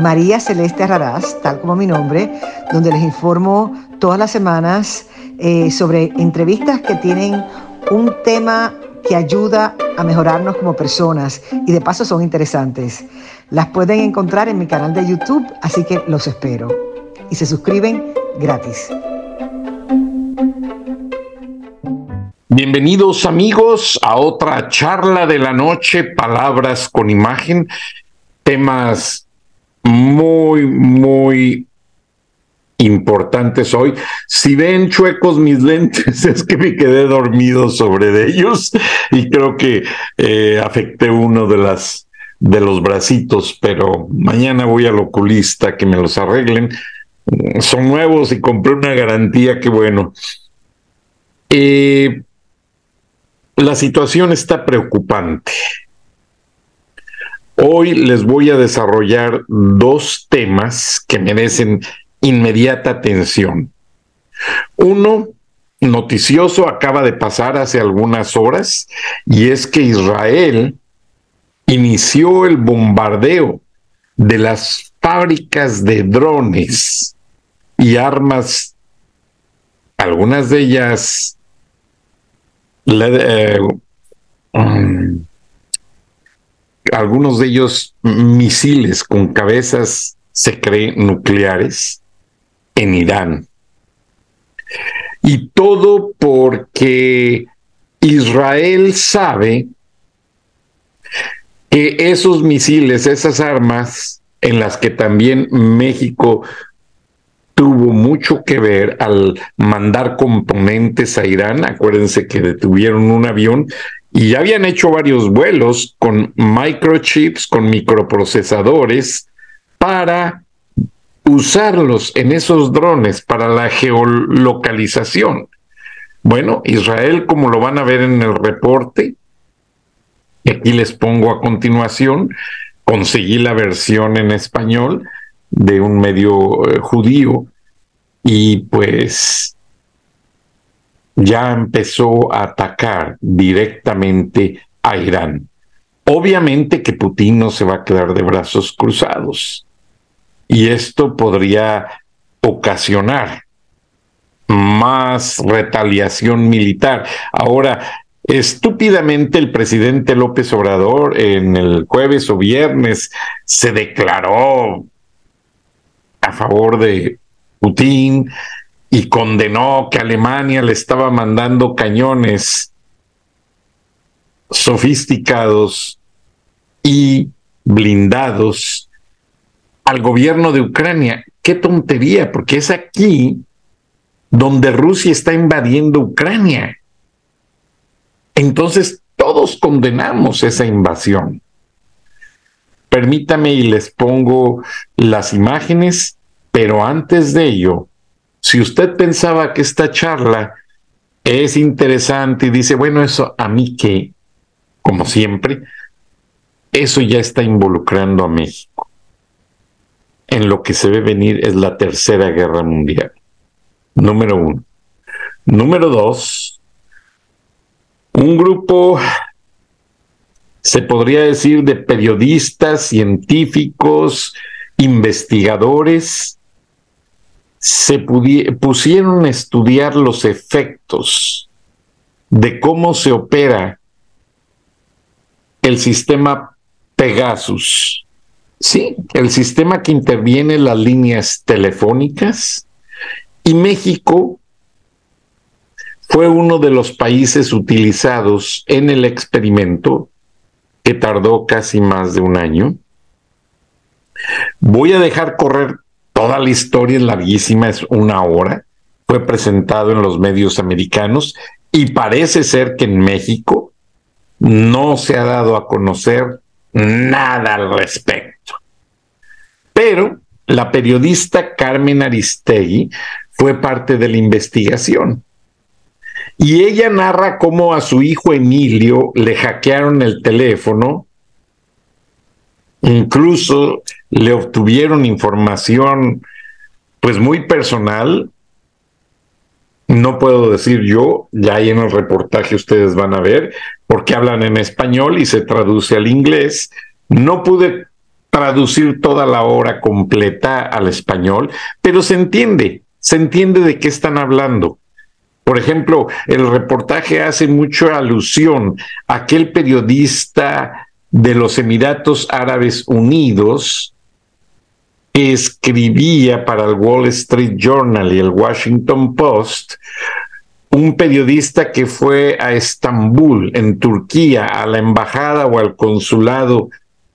María Celeste Raraz, tal como mi nombre, donde les informo todas las semanas eh, sobre entrevistas que tienen un tema que ayuda a mejorarnos como personas y de paso son interesantes. Las pueden encontrar en mi canal de YouTube, así que los espero. Y se suscriben gratis. Bienvenidos amigos a otra charla de la noche, palabras con imagen, temas muy, muy importantes hoy. Si ven chuecos mis lentes, es que me quedé dormido sobre ellos y creo que eh, afecté uno de las de los bracitos, pero mañana voy al oculista que me los arreglen. Son nuevos y compré una garantía, que bueno. Eh, la situación está preocupante. Hoy les voy a desarrollar dos temas que merecen inmediata atención. Uno, noticioso, acaba de pasar hace algunas horas, y es que Israel inició el bombardeo de las fábricas de drones y armas, algunas de ellas algunos de ellos misiles con cabezas, se creen nucleares, en Irán. Y todo porque Israel sabe que esos misiles, esas armas, en las que también México tuvo mucho que ver al mandar componentes a Irán. Acuérdense que detuvieron un avión y ya habían hecho varios vuelos con microchips, con microprocesadores, para usarlos en esos drones para la geolocalización. Bueno, Israel, como lo van a ver en el reporte, aquí les pongo a continuación, conseguí la versión en español de un medio eh, judío y pues ya empezó a atacar directamente a Irán. Obviamente que Putin no se va a quedar de brazos cruzados y esto podría ocasionar más retaliación militar. Ahora, estúpidamente el presidente López Obrador en el jueves o viernes se declaró a favor de Putin y condenó que Alemania le estaba mandando cañones sofisticados y blindados al gobierno de Ucrania. Qué tontería, porque es aquí donde Rusia está invadiendo Ucrania. Entonces, todos condenamos esa invasión. Permítame y les pongo las imágenes, pero antes de ello, si usted pensaba que esta charla es interesante y dice, bueno, eso a mí que, como siempre, eso ya está involucrando a México. En lo que se ve venir es la tercera guerra mundial. Número uno. Número dos, un grupo, se podría decir, de periodistas, científicos, investigadores, se pusieron a estudiar los efectos de cómo se opera el sistema Pegasus. Sí, el sistema que interviene en las líneas telefónicas. Y México fue uno de los países utilizados en el experimento que tardó casi más de un año. Voy a dejar correr Toda la historia es larguísima, es una hora. Fue presentado en los medios americanos y parece ser que en México no se ha dado a conocer nada al respecto. Pero la periodista Carmen Aristegui fue parte de la investigación. Y ella narra cómo a su hijo Emilio le hackearon el teléfono, incluso le obtuvieron información pues muy personal. No puedo decir yo, ya ahí en el reportaje ustedes van a ver, porque hablan en español y se traduce al inglés. No pude traducir toda la obra completa al español, pero se entiende, se entiende de qué están hablando. Por ejemplo, el reportaje hace mucha alusión a aquel periodista de los Emiratos Árabes Unidos escribía para el Wall Street Journal y el Washington Post, un periodista que fue a Estambul, en Turquía, a la embajada o al consulado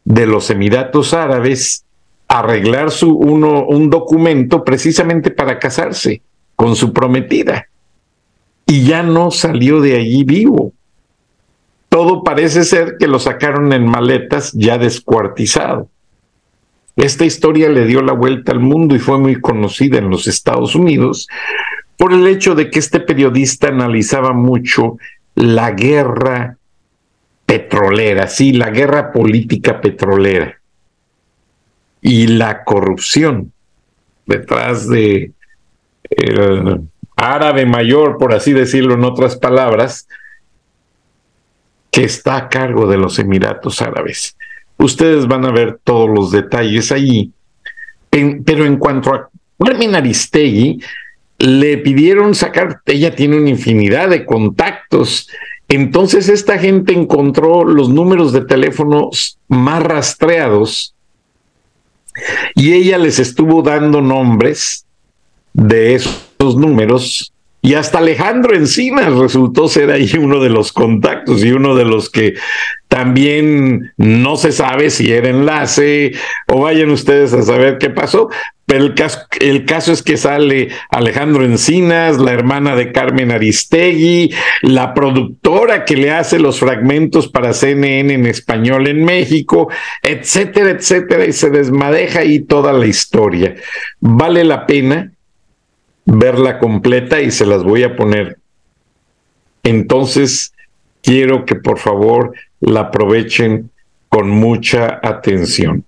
de los Emiratos Árabes, a arreglar su, uno, un documento precisamente para casarse con su prometida y ya no salió de allí vivo. Todo parece ser que lo sacaron en maletas ya descuartizado. Esta historia le dio la vuelta al mundo y fue muy conocida en los Estados Unidos por el hecho de que este periodista analizaba mucho la guerra petrolera, sí, la guerra política petrolera y la corrupción detrás de eh, árabe mayor, por así decirlo en otras palabras, que está a cargo de los Emiratos Árabes. Ustedes van a ver todos los detalles allí. pero en cuanto a Carmen Aristegui, le pidieron sacar, ella tiene una infinidad de contactos. Entonces esta gente encontró los números de teléfonos más rastreados y ella les estuvo dando nombres de esos números y hasta Alejandro Encinas resultó ser ahí uno de los contactos y uno de los que también no se sabe si era enlace o vayan ustedes a saber qué pasó. Pero el caso, es que sale Alejandro Encinas, la hermana de Carmen Aristegui, la productora que le hace los fragmentos para CNN en español en México, etcétera, etcétera, y se desmadeja ahí toda la historia. Vale la pena verla completa y se las voy a poner. Entonces, quiero que por favor la aprovechen con mucha atención.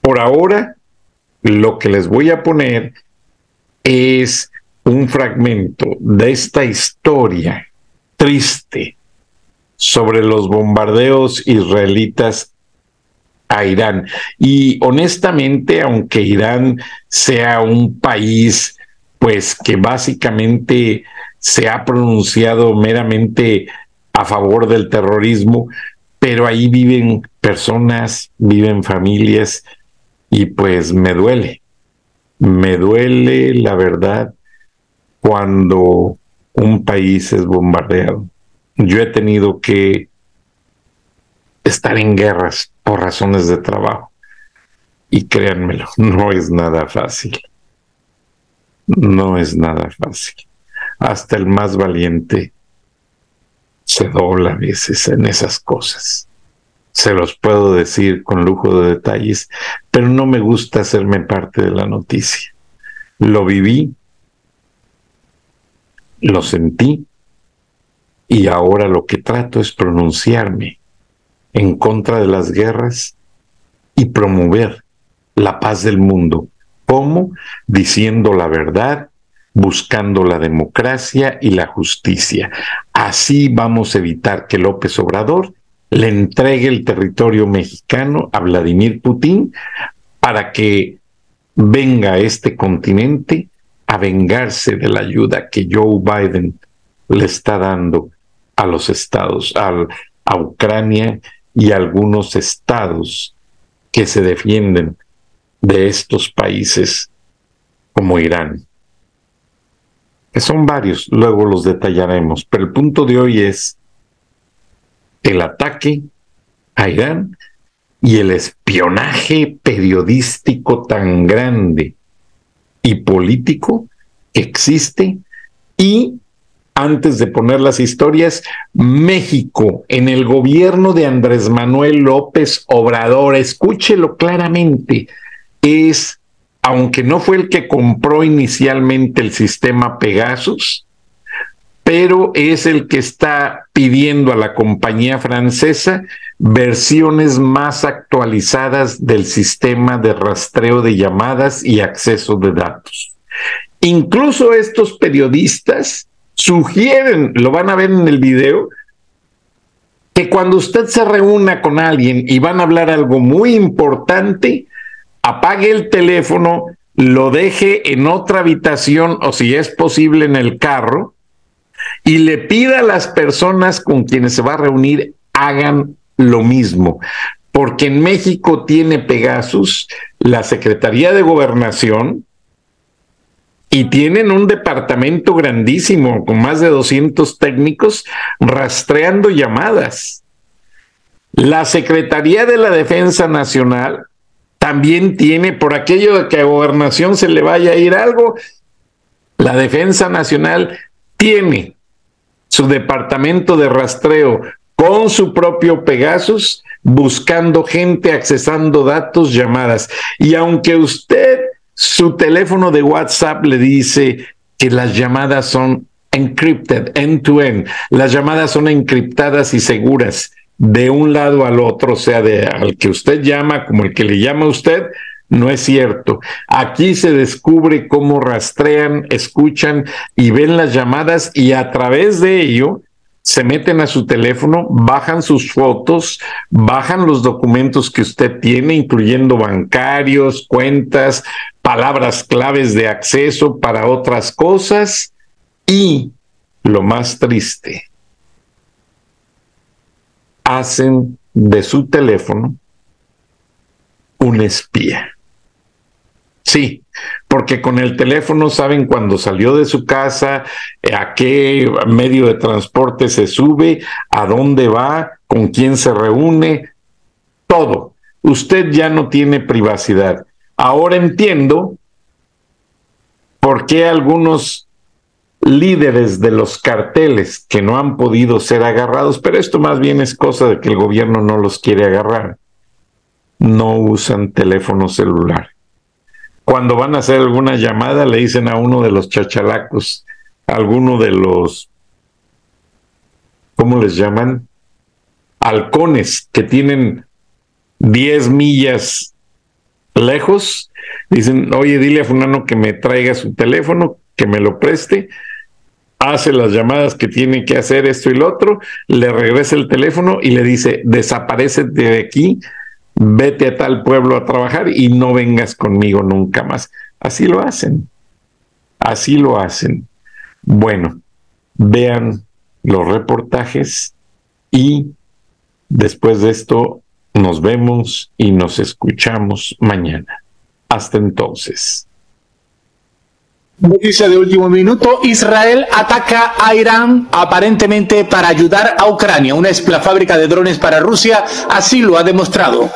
Por ahora, lo que les voy a poner es un fragmento de esta historia triste sobre los bombardeos israelitas a Irán. Y honestamente, aunque Irán sea un país, pues que básicamente se ha pronunciado meramente a favor del terrorismo, pero ahí viven personas, viven familias, y pues me duele, me duele la verdad cuando un país es bombardeado. Yo he tenido que estar en guerras por razones de trabajo. Y créanmelo, no es nada fácil. No es nada fácil. Hasta el más valiente se dobla a veces en esas cosas. Se los puedo decir con lujo de detalles, pero no me gusta hacerme parte de la noticia. Lo viví, lo sentí y ahora lo que trato es pronunciarme en contra de las guerras y promover la paz del mundo. ¿Cómo? Diciendo la verdad, buscando la democracia y la justicia. Así vamos a evitar que López Obrador le entregue el territorio mexicano a Vladimir Putin para que venga a este continente a vengarse de la ayuda que Joe Biden le está dando a los estados, a Ucrania y algunos estados que se defienden de estos países como Irán. Son varios, luego los detallaremos, pero el punto de hoy es el ataque a Irán y el espionaje periodístico tan grande y político que existe y antes de poner las historias, México en el gobierno de Andrés Manuel López Obrador, escúchelo claramente, es, aunque no fue el que compró inicialmente el sistema Pegasus, pero es el que está pidiendo a la compañía francesa versiones más actualizadas del sistema de rastreo de llamadas y acceso de datos. Incluso estos periodistas sugieren, lo van a ver en el video, que cuando usted se reúna con alguien y van a hablar algo muy importante, apague el teléfono, lo deje en otra habitación o si es posible en el carro y le pida a las personas con quienes se va a reunir hagan lo mismo. Porque en México tiene Pegasus la Secretaría de Gobernación, y tienen un departamento grandísimo con más de 200 técnicos rastreando llamadas. La Secretaría de la Defensa Nacional también tiene, por aquello de que a gobernación se le vaya a ir algo, la Defensa Nacional tiene su departamento de rastreo con su propio Pegasus, buscando gente, accesando datos, llamadas. Y aunque usted su teléfono de WhatsApp le dice que las llamadas son encrypted, end-to-end. Las llamadas son encriptadas y seguras de un lado al otro, o sea, de al que usted llama como el que le llama a usted, no es cierto. Aquí se descubre cómo rastrean, escuchan y ven las llamadas y a través de ello se meten a su teléfono, bajan sus fotos, bajan los documentos que usted tiene, incluyendo bancarios, cuentas, palabras claves de acceso para otras cosas y, lo más triste, hacen de su teléfono un espía. Sí, porque con el teléfono saben cuándo salió de su casa, a qué medio de transporte se sube, a dónde va, con quién se reúne, todo. Usted ya no tiene privacidad. Ahora entiendo por qué algunos líderes de los carteles que no han podido ser agarrados, pero esto más bien es cosa de que el gobierno no los quiere agarrar, no usan teléfono celular cuando van a hacer alguna llamada le dicen a uno de los chachalacos, a alguno de los, ¿cómo les llaman? Halcones que tienen 10 millas lejos, dicen, oye, dile a Funano que me traiga su teléfono, que me lo preste, hace las llamadas que tiene que hacer esto y lo otro, le regresa el teléfono y le dice, desaparece de aquí, vete a tal pueblo a trabajar y no vengas conmigo nunca más. Así lo hacen, así lo hacen. Bueno, vean los reportajes y después de esto nos vemos y nos escuchamos mañana. Hasta entonces. Noticia de último minuto, Israel ataca a Irán aparentemente para ayudar a Ucrania, una fábrica de drones para Rusia, así lo ha demostrado.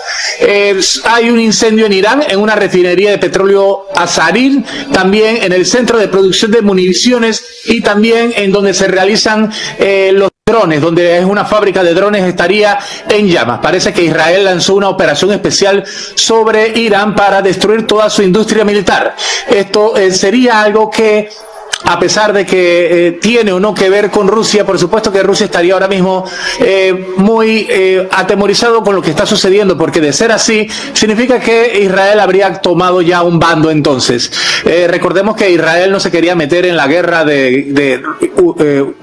hay un incendio en Irán, en una refinería de petróleo Azarin, también en el centro de producción de municiones y también en donde se realizan eh, los drones, donde es una fábrica de drones, estaría en llamas. Parece que Israel lanzó una operación especial sobre Irán para destruir toda su industria militar. Esto eh, sería algo que a pesar de que eh, tiene o no que ver con Rusia, por supuesto que Rusia estaría ahora mismo eh, muy eh, atemorizado con lo que está sucediendo, porque de ser así, significa que Israel habría tomado ya un bando entonces. recordemos que Israel no se quería meter en la guerra de, de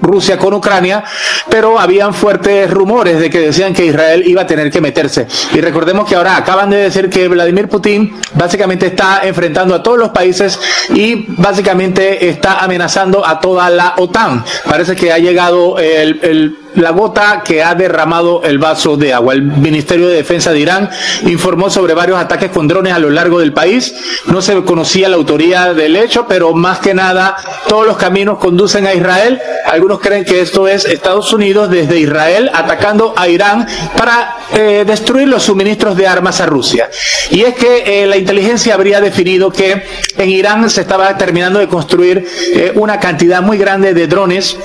Rusia con Ucrania, pero habían fuertes rumores de que decían que Israel iba a tener que meterse. Y recordemos que ahora acaban de decir que Vladimir Putin básicamente está enfrentando a todos los países y básicamente está amenazando a toda la OTAN. Parece que ha llegado el, la gota que ha derramado el vaso de agua. El Ministerio de Defensa de Irán informó sobre varios ataques con drones a lo largo del país. No se conocía la autoría del hecho, pero más que nada todos los caminos conducen a Israel. Algunos creen que esto es Estados Unidos desde Israel atacando a Irán para eh, destruir los suministros de armas a Rusia. Y es que eh, la inteligencia habría definido que en Irán se estaba terminando de construir eh, una cantidad muy grande de drones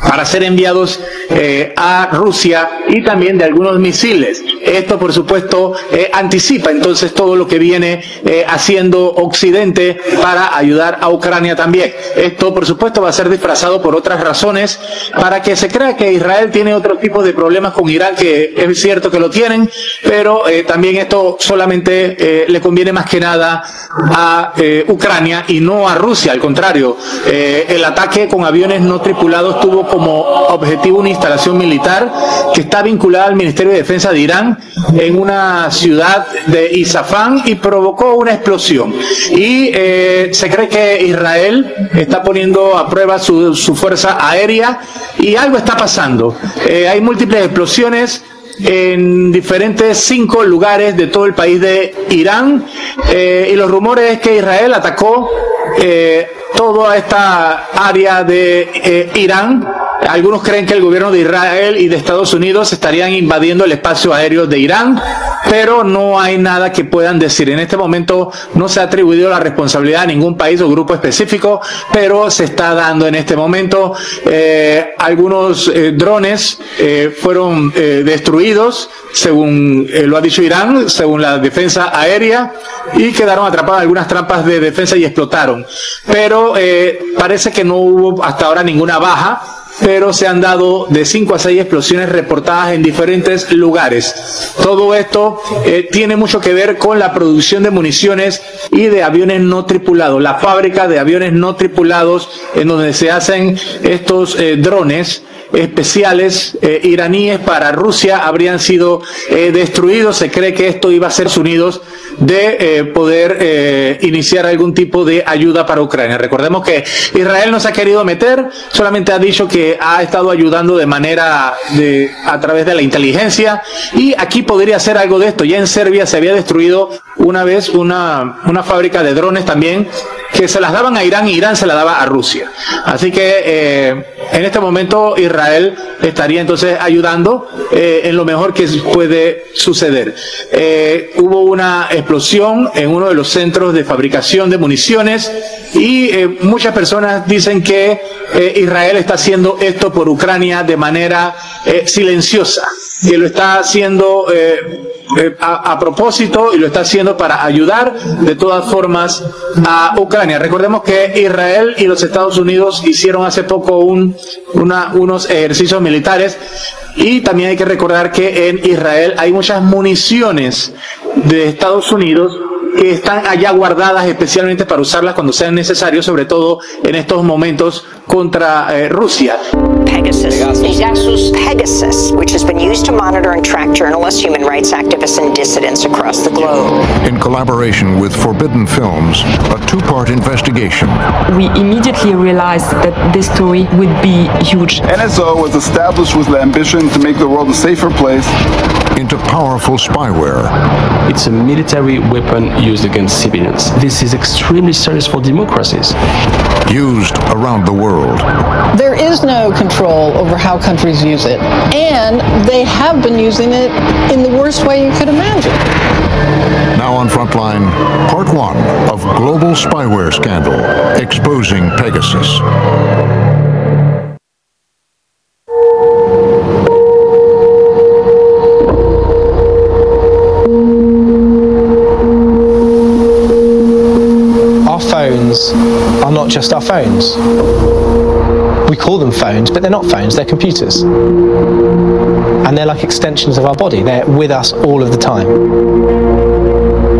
para ser enviados eh, a Rusia y también de algunos misiles. Esto, por supuesto, eh, anticipa entonces todo lo que viene eh, haciendo Occidente para ayudar a Ucrania también. Esto, por supuesto, va a ser disfrazado por otras razones para que se crea que Israel tiene otro tipo de problemas con Irán, que es cierto que lo tienen, pero también esto solamente le conviene más que nada a Ucrania y no a Rusia. Al contrario, el ataque con aviones no tripulados tuvo como objetivo una instalación militar que está vinculada al Ministerio de Defensa de Irán en una ciudad de Isafán y provocó una explosión. Y eh, se cree que Israel está poniendo a prueba su, fuerza aérea y algo está pasando. Eh, hay múltiples explosiones en diferentes cinco lugares de todo el país de Irán eh, y los rumores es que Israel atacó toda esta área de Irán algunos creen que el gobierno de Israel y de Estados Unidos estarían invadiendo el espacio aéreo de Irán, pero no hay nada que puedan decir. En este momento no se ha atribuido la responsabilidad a ningún país o grupo específico, pero se está dando en este momento. Eh, algunos eh, drones eh, fueron destruidos, según lo ha dicho Irán, según la defensa aérea, y quedaron atrapadas algunas trampas de defensa y explotaron. Pero parece que no hubo hasta ahora ninguna baja pero se han dado de 5 a 6 explosiones reportadas en diferentes lugares. Todo esto eh, tiene mucho que ver con la producción de municiones y de aviones no tripulados, la fábrica de aviones no tripulados en donde se hacen estos eh, drones especiales eh, iraníes para Rusia habrían sido destruidos. Se cree que esto iba a ser Unidos de eh, poder eh, iniciar algún tipo de ayuda para Ucrania. Recordemos que Israel no se ha querido meter, solamente ha dicho que ha estado ayudando de manera de, a través de la inteligencia y aquí podría hacer algo de esto. Ya en Serbia se había destruido una vez una, una fábrica de drones también que se las daban a Irán y Irán se la daba a Rusia. Así que eh, en este momento Israel estaría entonces ayudando eh, en lo mejor que puede suceder. Eh, hubo una explosión en uno de los centros de fabricación de municiones y muchas personas dicen que Israel está haciendo esto por Ucrania de manera silenciosa, que lo está haciendo eh, a, propósito y lo está haciendo para ayudar de todas formas a Ucrania. Recordemos que Israel y los Estados Unidos hicieron hace poco un, unos ejercicios militares y también hay que recordar que en Israel hay muchas municiones de Estados Unidos que están allá guardadas especialmente para usarlas cuando sean necesarios, sobre todo en estos momentos contra eh, Rusia. Pegasus. Pegasus. Pegasus, which has been used to monitor and track journalists, human rights activists, and dissidents across the globe. In collaboration with Forbidden Films, a two part investigation. We immediately realized that this story would be huge. NSO was established with the ambition to make the world a safer place. Into powerful spyware. It's a military weapon used against civilians. This is extremely serious for democracies. Used around the world. There is no control over how countries use it, and they have been using it in the worst way you could imagine. Now on Frontline, part one of Global Spyware Scandal Exposing Pegasus. Are not just our phones. We call them phones, but they're not phones, they're computers. And they're like extensions of our body, they're with us all of the time.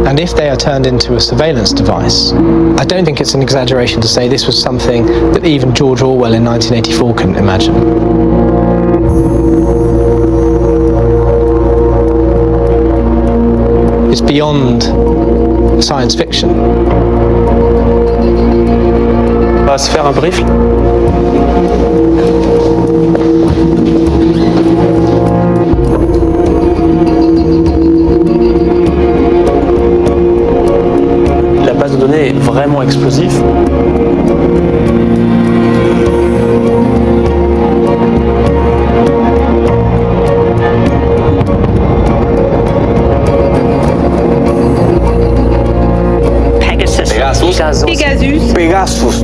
And if they are turned into a surveillance device, I don't think it's an exaggeration to say this was something that even George Orwell in 1984 couldn't imagine. It's beyond science fiction. Va se faire un brief. La base de données est vraiment explosive. Pegasus. Pegasus.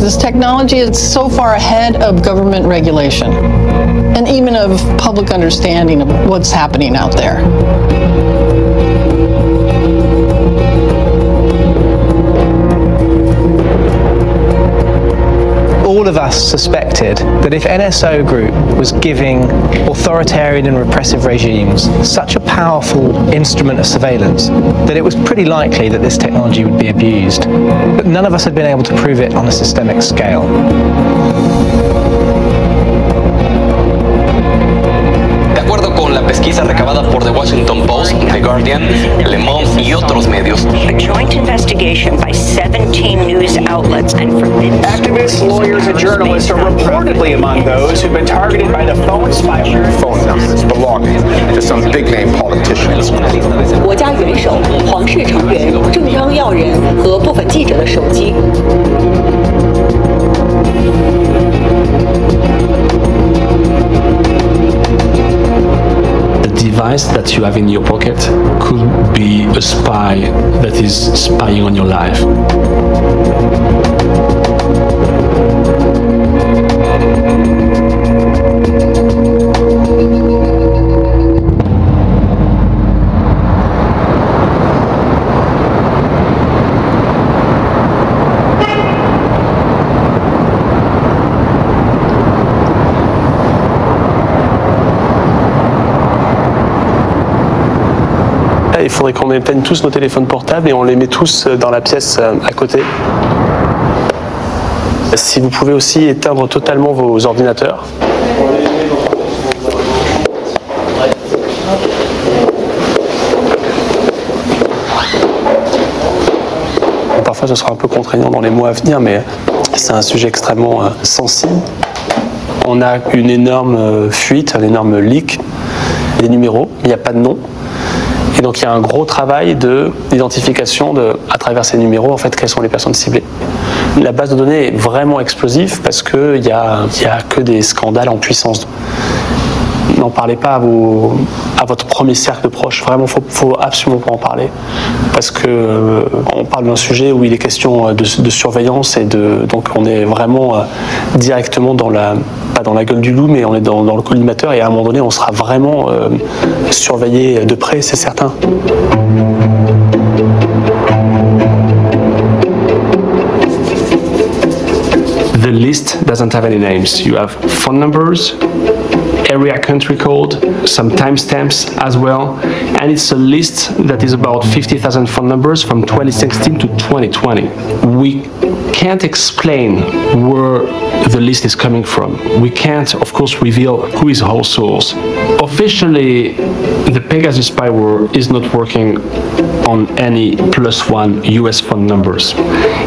This technology is so far ahead of government regulation and even of public understanding of what's happening out there. all of us suspected that if NSO Group was giving authoritarian and repressive regimes such a powerful instrument of surveillance, that it was pretty likely that this technology would be abused. But none of us had been able to prove it on a systemic scale. acuerdo con la pesquisa recabada por The Washington Post, The Guardian, Le Monde y otros medios, A joint investigation by 17 news outlets and forbidden Activists, lawyers, and journalists are reportedly among those who've been targeted by the phone spyware. phone numbers belonging to some big name politicians. 国家元首、皇室成员、政商要人和部分记者的手机。 Device that you have in your pocket could be a spy that is spying on your life. Faudrait qu'on éteigne tous nos téléphones portables et on les met tous dans la pièce euh, à côté. Si vous pouvez aussi éteindre totalement vos ordinateurs. Parfois ce sera un peu contraignant dans les mois à venir, mais c'est un sujet extrêmement euh, sensible. On a une énorme euh, fuite, un énorme leak des numéros, il n'y a pas de nom. Et donc il y a un gros travail de d'identification de, à travers ces numéros, en fait, quelles sont les personnes ciblées. La base de données est vraiment explosive parce qu'il n'y a, y a que des scandales en puissance. N'en parlez pas à votre premier cercle de proches. Vraiment, il faut, faut absolument pas en parler. Parce que euh, on parle d'un sujet où il est question euh, de, surveillance et de. Donc on est vraiment euh, directement dans la. Pas dans la gueule du loup, mais on est dans, dans le collimateur et à un moment donné, on sera vraiment surveillé de près, c'est certain. The list doesn't have any names. You have phone numbers, area country code, some timestamps as well, and it's a list that is about 50,000 phone numbers from 2016 to 2020. We can't explain where the list is coming from. We can't, of course, reveal who is our source. Officially, the Pegasus spyware is not working on any plus one US phone numbers.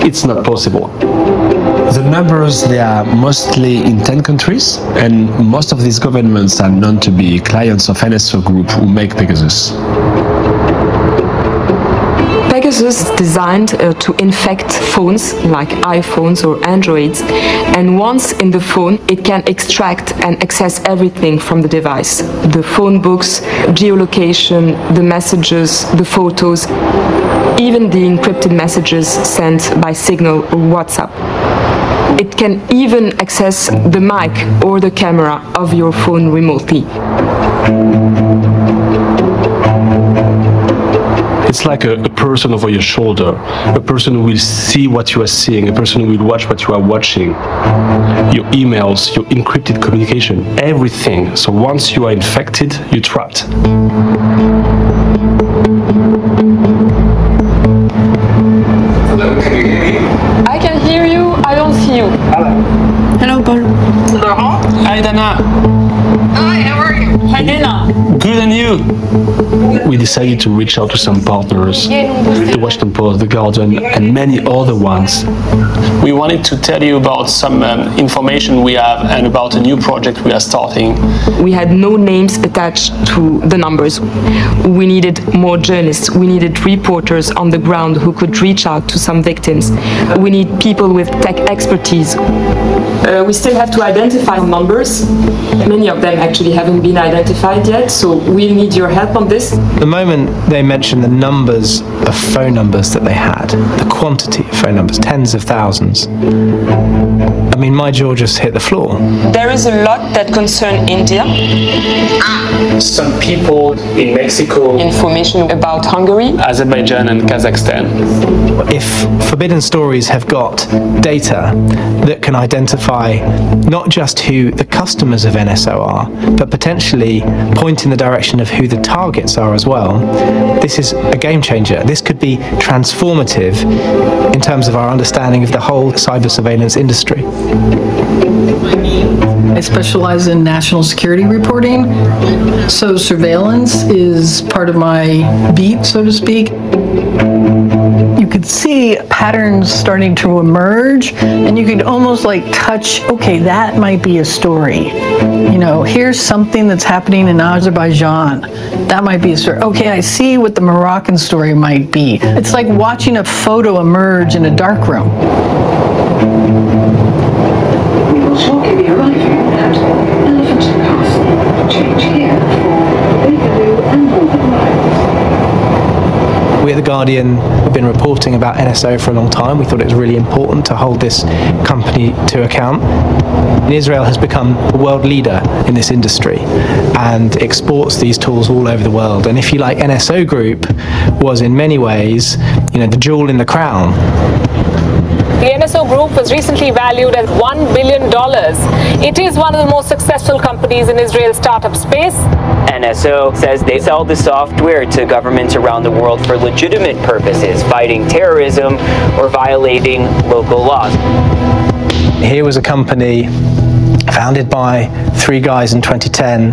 It's not possible. The numbers, they are mostly in 10 countries, and most of these governments are known to be clients of NSO Group who make Pegasus. Pegasus is designed uh, to infect phones like iPhones or Androids, and once in the phone, it can extract and access everything from the device the phone books, geolocation, the messages, the photos, even the encrypted messages sent by Signal or WhatsApp. It can even access the mic or the camera of your phone remotely. It's like a, a person over your shoulder, a person who will see what you are seeing, a person who will watch what you are watching, your emails, your encrypted communication, everything. So once you are infected, you're trapped. Good and you? We decided to reach out to some partners, the Washington Post, the Guardian, and many other ones. We wanted to tell you about some um, information we have and about a new project we are starting. We had no names attached to the numbers. We needed more journalists. We needed reporters on the ground who could reach out to some victims. We need people with tech expertise. Uh, we still have to identify numbers. Many of them actually haven't been identified yet, so we need your help on this. The moment they mentioned the numbers of phone numbers that they had, the quantity of phone numbers, tens of thousands, mean, my jaw just hit the floor. There is a lot that concern India. Some people in Mexico, Information about Hungary. Azerbaijan, and Kazakhstan. If Forbidden Stories have got data that can identify not just who the customers of NSO are, but potentially point in the direction of who the targets are as well, this is a game changer. This could be transformative in terms of our understanding of the whole cyber surveillance industry. I specialize in national security reporting, so surveillance is part of my beat, so to speak. You could see patterns starting to emerge, and you could almost like touch, okay, that might be a story. You know, here's something that's happening in Azerbaijan. That might be a story. Okay, I see what the Moroccan story might be. It's like watching a photo emerge in a dark room. We will shortly be arriving at Elephant Castle. Change here for Bakerloo and Northern Line. We at The Guardian have been reporting about NSO for a long time. We thought it was really important to hold this company to account. Israel has become a world leader in this industry and exports these tools all over the world. And if you like, NSO Group was in many ways, you know, the jewel in the crown The NSO Group was recently valued at $1 billion. It is one of the most successful companies in Israel's startup space. NSO says they sell the software to governments around the world for legitimate purposes, fighting terrorism or violating local laws. Here was a company founded by three guys in 2010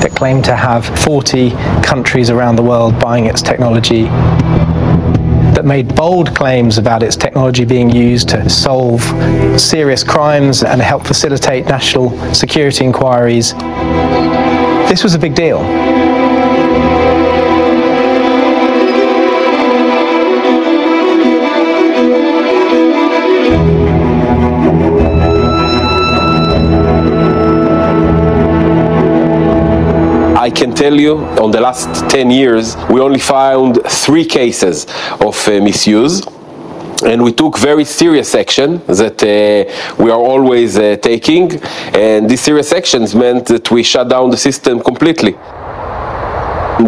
that claimed to have 40 countries around the world buying its technology that made bold claims about its technology being used to solve serious crimes and help facilitate national security inquiries. This was a big deal. Can tell you on the last 10 years, we only found three cases of uh, misuse. And we took very serious action that uh, we are always uh, taking. And these serious actions meant that we shut down the system completely.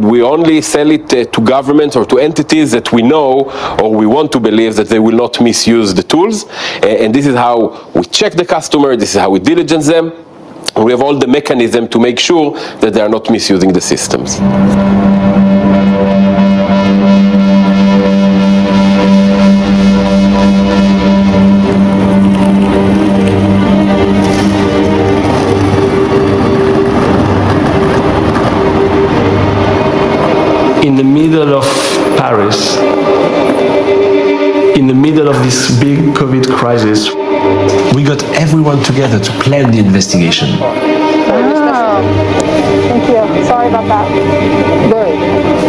We only sell it uh, to governments or to entities that we know or we want to believe that they will not misuse the tools. And this is how we check the customer, this is how we diligence them. We have all the mechanism to make sure that they are not misusing the systems. in the middle of Paris, in the middle of this big COVID crisis, We got everyone together to plan the investigation. Thank you. Sorry about that.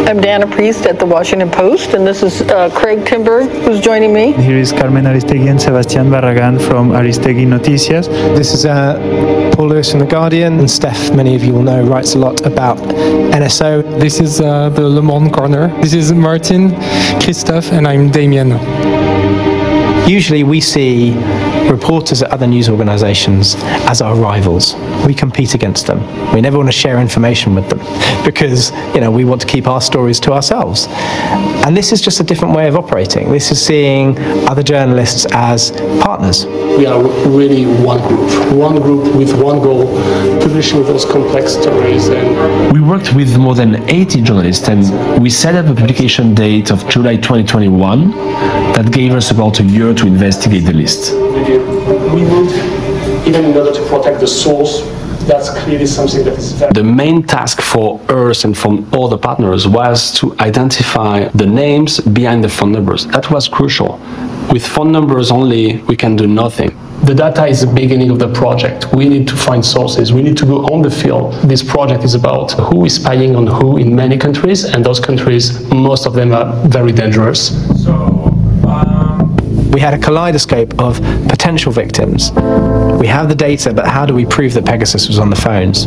I'm Dana Priest at the Washington Post, and this is uh, Craig Timberg who's joining me. Here is Carmen Aristegui and Sebastián Barragán from Aristegui Noticias. This is uh, Paul Lewis from The Guardian, and Steph, many of you will know, writes a lot about NSO. This is uh, the Le Monde Corner. This is Martin, Christophe, and I'm Damien. Usually we see reporters at other news organizations as our rivals. We compete against them. We never want to share information with them because, you know, we want to keep our stories to ourselves. And this is just a different way of operating. This is seeing other journalists as partners. We are really one group, one group with one goal, publishing those complex stories and We worked with more than 80 journalists and we set up a publication date of July 2021 that gave us about a year to investigate the list. We would, even in order to protect the source, that's clearly something that is very The main task for us and from all the partners was to identify the names behind the phone numbers. That was crucial. With phone numbers only, we can do nothing. The data is the beginning of the project. We need to find sources. We need to go on the field. This project is about who is spying on who in many countries, and those countries, most of them are very dangerous. We had a kaleidoscope of potential victims. We have the data, but how do we prove that Pegasus was on the phones?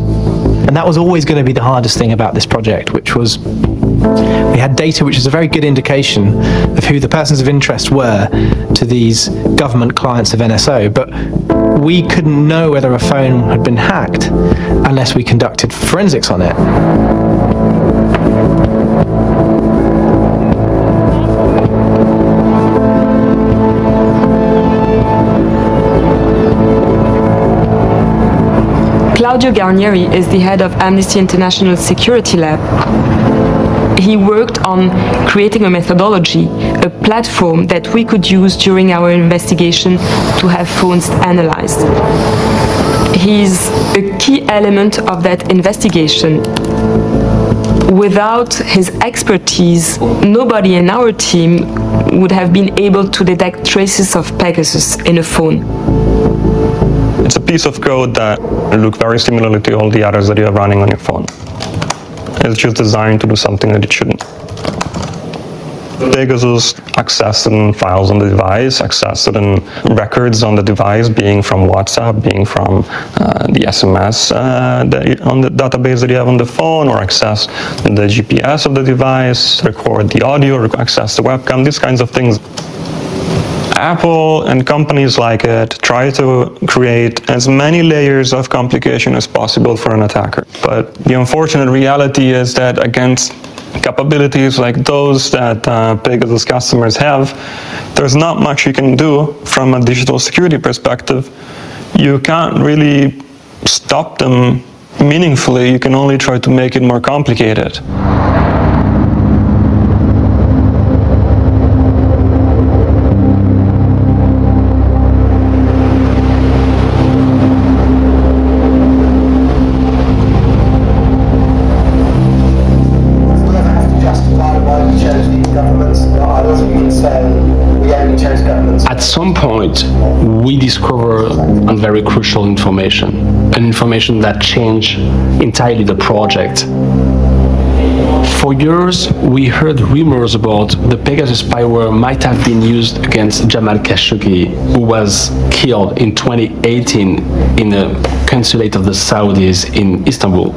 And that was always going to be the hardest thing about this project, which was We had data which is a very good indication of who the persons of interest were to these government clients of NSO, but we couldn't know whether a phone had been hacked unless we conducted forensics on it. Claudio Guarnieri is the head of Amnesty International Security Lab. He worked on creating a methodology, a platform that we could use during our investigation to have phones analyzed. He's a key element of that investigation. Without his expertise, nobody in our team would have been able to detect traces of Pegasus in a phone. It's a piece of code that looks very similarly to all the others that you are running on your phone. It's just designed to do something that it shouldn't. Pegasus access certain files on the device, access certain records on the device, being from WhatsApp, being from uh, the SMS uh, that on the database that you have on the phone, or access the GPS of the device, record the audio, access the webcam, these kinds of things. Apple and companies like it try to create as many layers of complication as possible for an attacker. But the unfortunate reality is that against capabilities like those that uh, Pegasus customers have, there's not much you can do from a digital security perspective. You can't really stop them meaningfully. You can only try to make it more complicated. We discover on very crucial information, an information that changed entirely the project. For years, we heard rumors about the Pegasus spyware might have been used against Jamal Khashoggi, who was killed in 2018 in a consulate of the Saudis in Istanbul.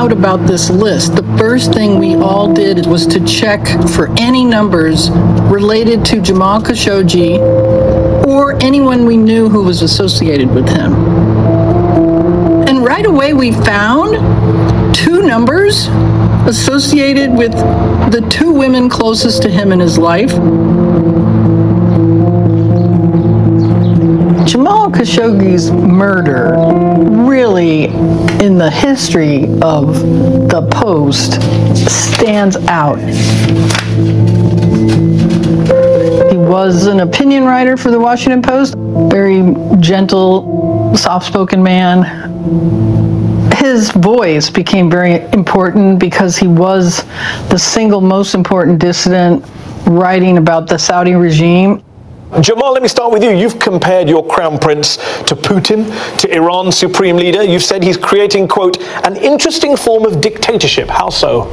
Out about this list, the first thing we all did was to check for any numbers related to Jamal Khashoggi or anyone we knew who was associated with him. And right away we found two numbers associated with the two women closest to him in his life. Jamal Khashoggi's murder really, in the history of the Post, stands out. He was an opinion writer for the Washington Post, very gentle, soft spoken man. His voice became very important because he was the single most important dissident writing about the Saudi regime. Jamal, let me start with you. You've compared your crown prince to Putin, to Iran's supreme leader. You've said he's creating, quote, an interesting form of dictatorship. How so?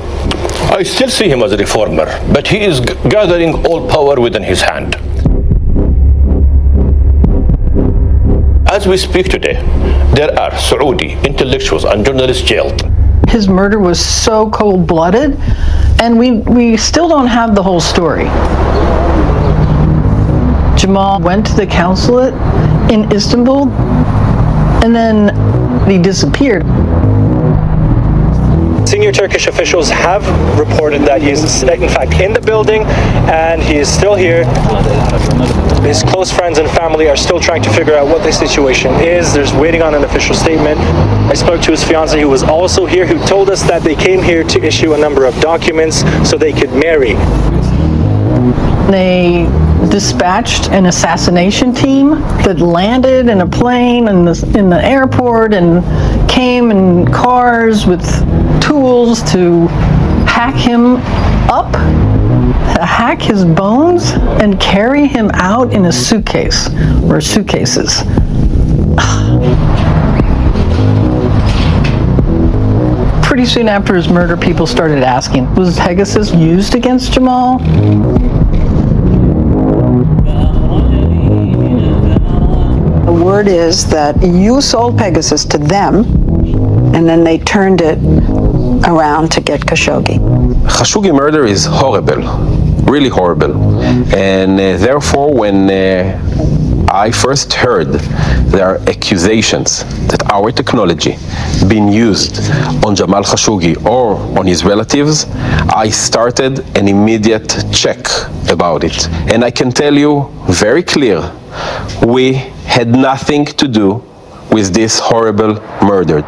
I still see him as a reformer, but he is g- gathering all power within his hand. As we speak today, there are Saudi intellectuals and journalists jailed. His murder was so cold blooded, and we, we still don't have the whole story. Jamal went to the consulate in Istanbul, and then he disappeared. Senior Turkish officials have reported that he is in fact in the building and he is still here. His close friends and family are still trying to figure out what the situation is. There's waiting on an official statement. I spoke to his fiance who was also here who told us that they came here to issue a number of documents so they could marry. They dispatched an assassination team that landed in a plane in the, in the airport and came in cars with tools to hack him up, hack his bones, and carry him out in a suitcase or suitcases. Pretty soon after his murder, people started asking, was Pegasus used against Jamal? Word is that you sold Pegasus to them, and then they turned it around to get Khashoggi. Khashoggi murder is horrible, really horrible. And uh, therefore, when uh, I first heard there are accusations that our technology being used on Jamal Khashoggi or on his relatives, I started an immediate check about it. And I can tell you very clear, we had nothing to do with this horrible murder.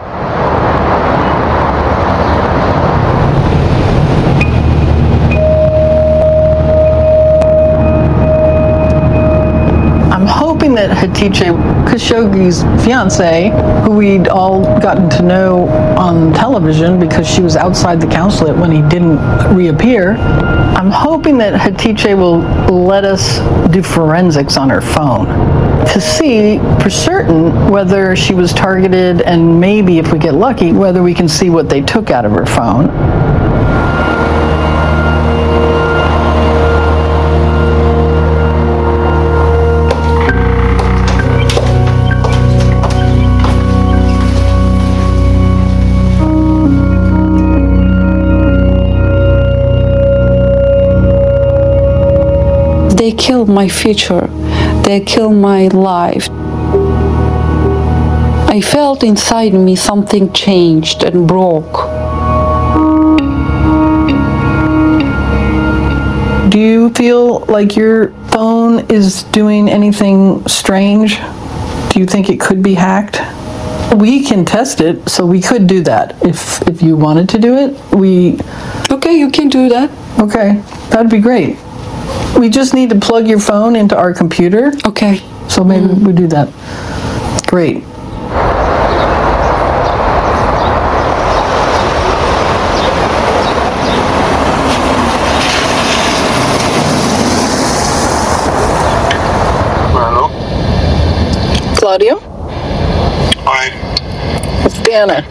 I'm hoping that Hatice Khashoggi's fiance, who we'd all gotten to know on television because she was outside the consulate when he didn't reappear, I'm hoping that Hatice will let us do forensics on her phone to see for certain whether she was targeted and maybe if we get lucky, whether we can see what they took out of her phone. They killed my future. They killed my life. I felt inside me something changed and broke. Do you feel like your phone is doing anything strange? Do you think it could be hacked? We can test it, so we could do that if if you wanted to do it. We Okay, you can do that. Okay, that'd be great. We just need to plug your phone into our computer. Okay. So maybe mm-hmm. we do that. Great. Hello. Claudio? Hi. It's Dana.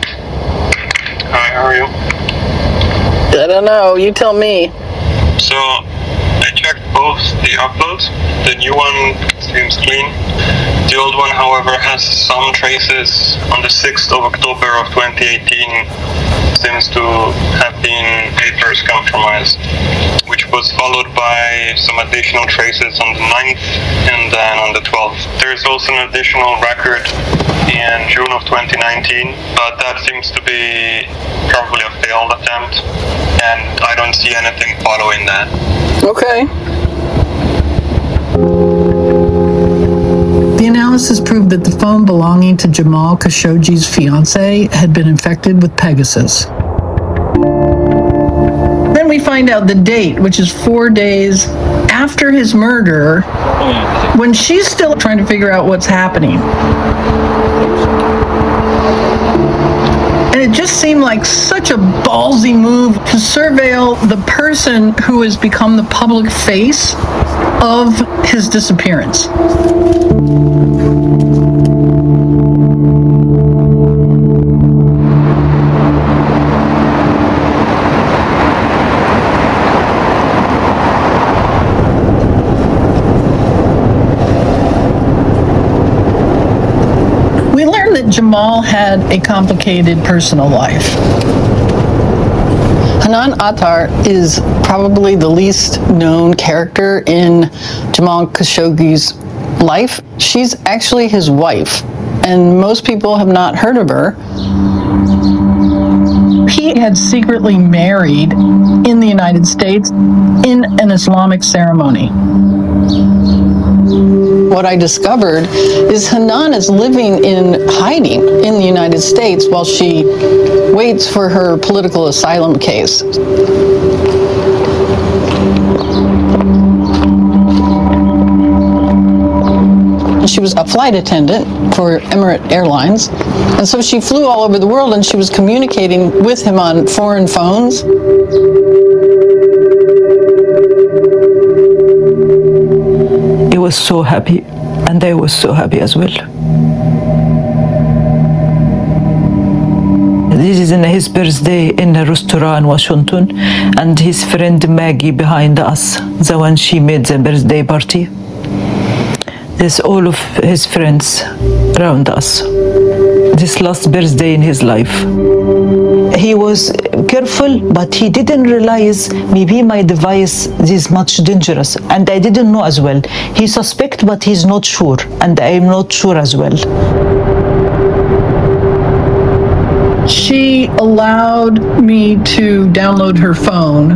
Hi, how are you? I don't know. You tell me. So, I checked both the uploads. The new one seems clean. The old one, however, has some traces on the 6th of October of 2018. Seems to have been papers compromised, which was followed by some additional traces on the 9th and then on the 12th. There's also an additional record in June of 2019, but that seems to be probably a failed attempt, and I don't see anything following that. Okay. Analysis proved that the phone belonging to Jamal Khashoggi's fiance had been infected with Pegasus. Then we find out the date, which is four days after his murder, when she's still trying to figure out what's happening. And it just seemed like such a ballsy move to surveil the person who has become the public face of his disappearance. We learned that Jamal had a complicated personal life. Hanan Attar is probably the least known character in Jamal Khashoggi's life. She's actually his wife, and most people have not heard of her. He had secretly married in the United States in an Islamic ceremony. What I discovered is Hanan is living in hiding in the United States while she waits for her political asylum case. She was a flight attendant for Emirate Airlines, and so she flew all over the world and she was communicating with him on foreign phones. Was so happy, and I was so happy as well. This is in his birthday in a restaurant in Washington, and his friend Maggie behind us, the one she made the birthday party. There's all of his friends around us. This last birthday in his life. He was careful, but he didn't realize maybe my device is much dangerous, and I didn't know as well. He suspect, but he's not sure, and I'm not sure as well. She allowed me to download her phone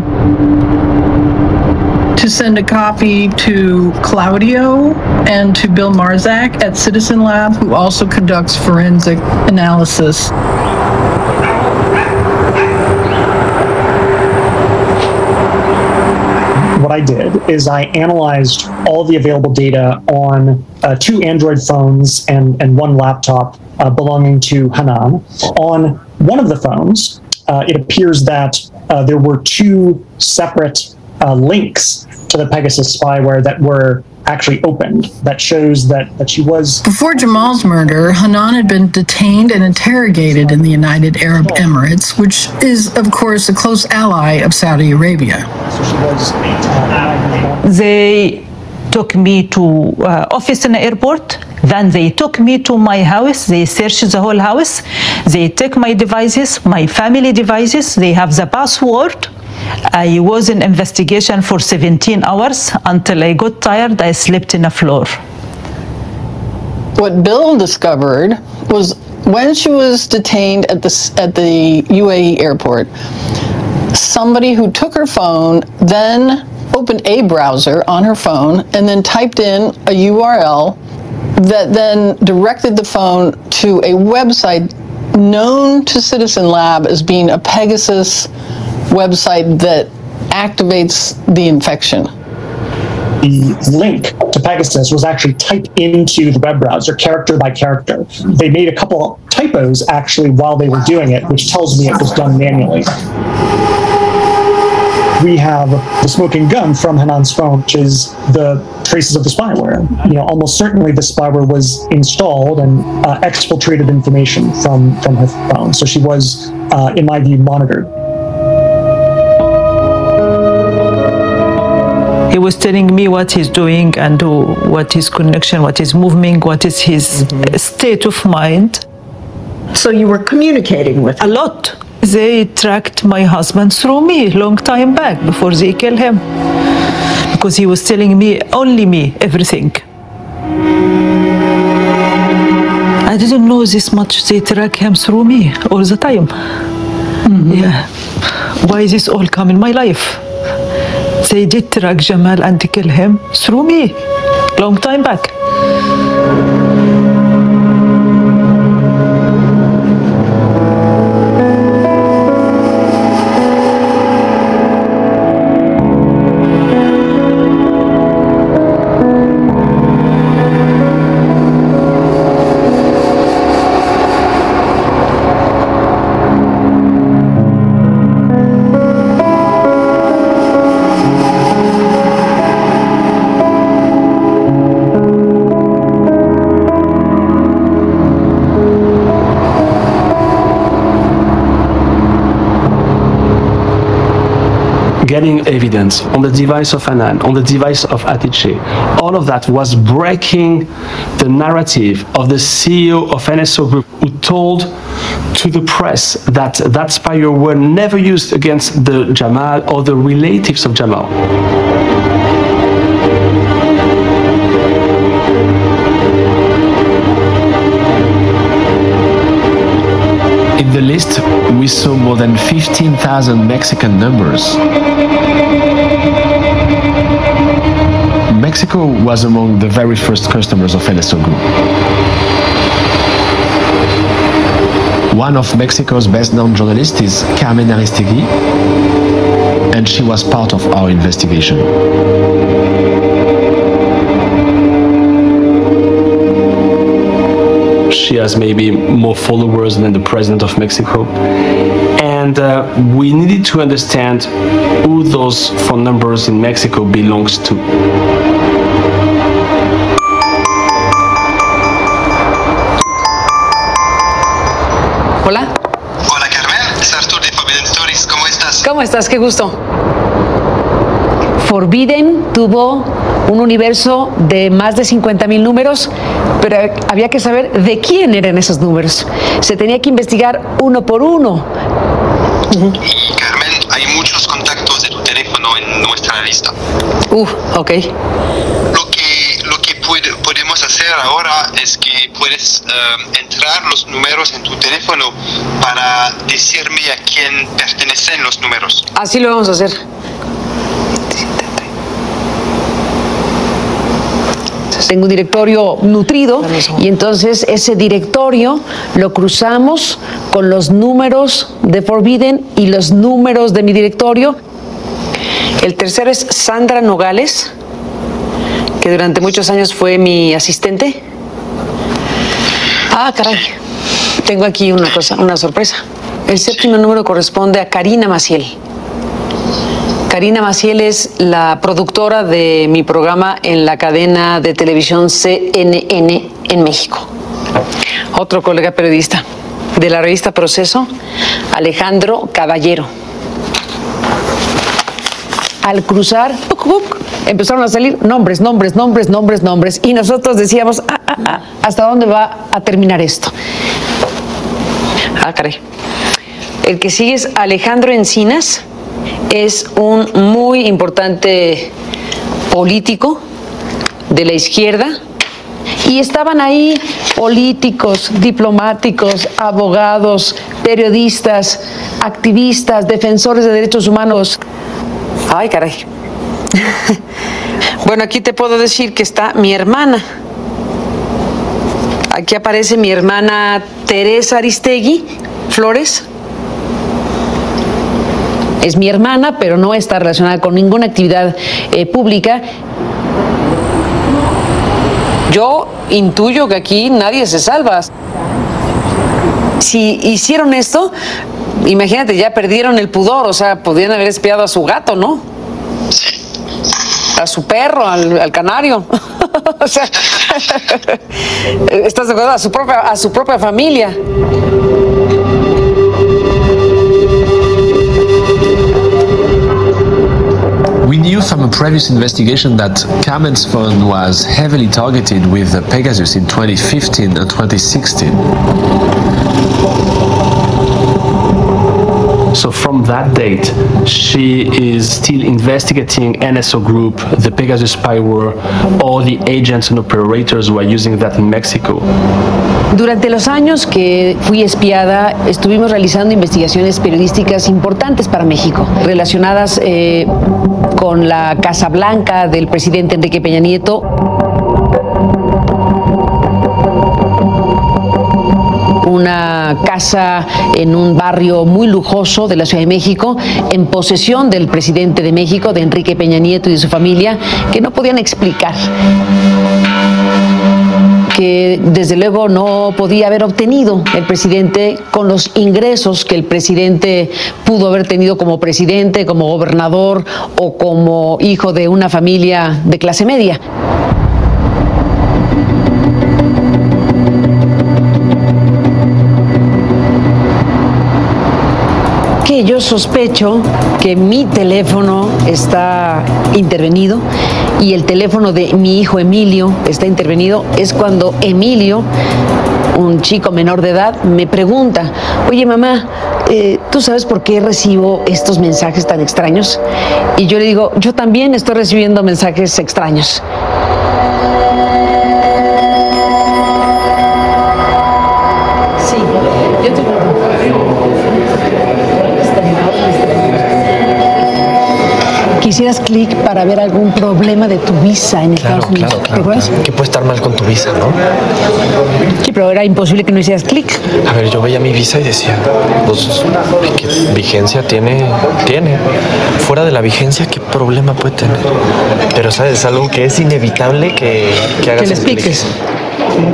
to send a copy to Claudio and to Bill Marczak at Citizen Lab, who also conducts forensic analysis. I did is I analyzed all the available data on uh, two Android phones and, and one laptop uh, belonging to Hanan. On one of the phones, uh, it appears that uh, there were two separate uh, links to the Pegasus spyware that were actually opened that shows that, that she was Before Jamal's murder, Hanan had been detained and interrogated in the United Arab Emirates, which is, of course, a close ally of Saudi Arabia. They took me to uh, office in the airport. Then they took me to my house. They searched the whole house. They take my devices, my family devices. They have the password. I was in investigation for 17 hours until I got tired. I slept in the floor. What Bill discovered was when she was detained at the at the UAE airport, somebody who took her phone then opened a browser on her phone and then typed in a URL that then directed the phone to a website known to Citizen Lab as being a Pegasus website that activates the infection. the link to Pegasus was actually typed into the web browser, character by character. They made a couple typos actually while they were doing it, which tells me it was done manually. We have the smoking gun from Hanan's phone, which is the traces of the spyware. You know, almost certainly the spyware was installed and uh, exfiltrated information from from her phone. So she was, uh, in my view, monitored. He was telling me what he's doing and what his connection, what his movement, what is his state of mind. So you were communicating with a lot. They tracked my husband through me long time back before they kill him because he was telling me only me everything. I didn't know this much. They track him through me all the time. Mm-hmm. Yeah. Why this all come in my life? They did track Jamal and kill him through me long time back. On the device of Anan, on the device of Atiche, all of that was breaking the narrative of the CEO of NSO Group who told to the press that that spyware were never used against the Jamal or the relatives of Jamal. In the list, we saw more than 15,000 Mexican numbers. Mexico was among the very first customers of NSO Group. One of Mexico's best known journalists is Carmen Aristegui, and she was part of our investigation. She has maybe more followers than the president of Mexico. And uh, we needed to understand who those phone numbers in Mexico belongs to. Hola. Hola Carmen, es Artur de Forbidden Stories. ¿Cómo estás? ¿Cómo estás? Qué gusto. Forbidden tuvo un universo de más de 50 mil números, pero había que saber de quién eran esos números. Se tenía que investigar uno por uno. Carmen, hay muchos contactos de tu teléfono en nuestra lista. Uh, ok. Lo que, lo que puede- podemos hacer ahora es que puedes eh, los números en tu teléfono para decirme a quién pertenecen los números. Así lo vamos a hacer. Tengo un directorio nutrido y entonces ese directorio lo cruzamos con los números de Forbidden y los números de mi directorio. El tercero es Sandra Nogales, que durante muchos años fue mi asistente. Ah, caray. Tengo aquí una cosa, una sorpresa. El séptimo número corresponde a Karina Maciel. Karina Maciel es la productora de mi programa en la cadena de televisión CNN en México. Otro colega periodista de la revista Proceso, Alejandro Caballero. Al cruzar, ¡puc, puc! empezaron a salir nombres, nombres, nombres, nombres, nombres. Y nosotros decíamos, "Ah, ah, ah, ¿hasta dónde va a terminar esto? Ah, caray. El que sigue es Alejandro Encinas. Es un muy importante político de la izquierda. Y estaban ahí políticos, diplomáticos, abogados, periodistas, activistas, defensores de derechos humanos. Ay, caray. Bueno, aquí te puedo decir que está mi hermana. Aquí aparece mi hermana Teresa Aristegui Flores. Es mi hermana, pero no está relacionada con ninguna actividad eh, pública. Yo intuyo que aquí nadie se salva. Si hicieron esto, imagínate, ya perdieron el pudor, o sea, podrían haber espiado a su gato, ¿no? A su perro, al, al canario. o sea, ¿estás de acuerdo? A su propia, a su propia familia. We knew from a previous investigation that Carmen's phone was heavily targeted with Pegasus in 2015 and 2016. So from that date, she is still investigating NSO Group, the Pegasus spyware, all the agents and operators who are using that in Mexico. Durante los años que fui espiada, estuvimos realizando investigaciones periodísticas importantes para México, relacionadas eh, con la Casa Blanca del presidente Enrique Peña Nieto. Una casa en un barrio muy lujoso de la Ciudad de México, en posesión del presidente de México, de Enrique Peña Nieto y de su familia, que no podían explicar que desde luego no podía haber obtenido el presidente con los ingresos que el presidente pudo haber tenido como presidente, como gobernador o como hijo de una familia de clase media. Yo sospecho que mi teléfono está intervenido y el teléfono de mi hijo Emilio está intervenido es cuando Emilio, un chico menor de edad, me pregunta, oye mamá, eh, ¿tú sabes por qué recibo estos mensajes tan extraños? Y yo le digo, yo también estoy recibiendo mensajes extraños. Quisieras clic para ver algún problema de tu visa en Claro, Estados Unidos. claro, ¿Te claro. acuerdas? claro. ¿Qué puede estar mal con tu visa, no? Sí, pero era imposible que no hicieras clic. A ver, yo veía mi visa y decía, pues, ¿qué vigencia tiene? Tiene. Fuera de la vigencia, ¿qué problema puede tener? Pero, ¿sabes? Es algo que es inevitable que, que hagas Que les clic.